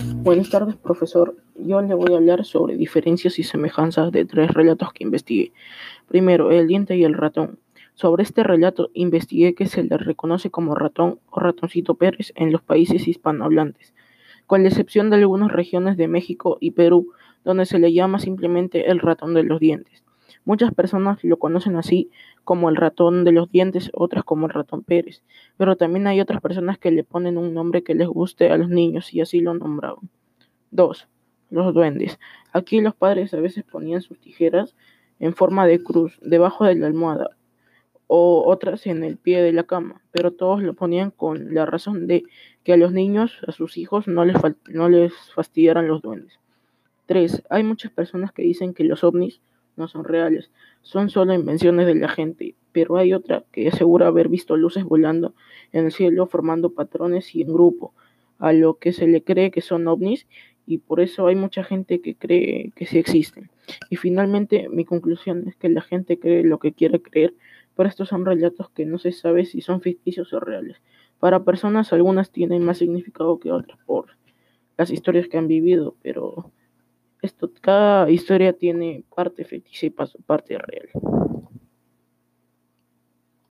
Buenas tardes, profesor. Yo le voy a hablar sobre diferencias y semejanzas de tres relatos que investigué. Primero, el diente y el ratón. Sobre este relato investigué que se le reconoce como ratón o ratoncito Pérez en los países hispanohablantes, con la excepción de algunas regiones de México y Perú, donde se le llama simplemente el ratón de los dientes. Muchas personas lo conocen así como el ratón de los dientes, otras como el ratón Pérez, pero también hay otras personas que le ponen un nombre que les guste a los niños y así lo nombraban. 2. Los duendes. Aquí los padres a veces ponían sus tijeras en forma de cruz debajo de la almohada o otras en el pie de la cama, pero todos lo ponían con la razón de que a los niños, a sus hijos, no les, no les fastidiaran los duendes. 3. Hay muchas personas que dicen que los ovnis no son reales, son solo invenciones de la gente, pero hay otra que asegura haber visto luces volando en el cielo formando patrones y en grupo, a lo que se le cree que son ovnis y por eso hay mucha gente que cree que sí existen. Y finalmente mi conclusión es que la gente cree lo que quiere creer, pero estos son relatos que no se sabe si son ficticios o reales. Para personas algunas tienen más significado que otras por las historias que han vivido, pero esto, cada historia tiene parte ficticia y parte real.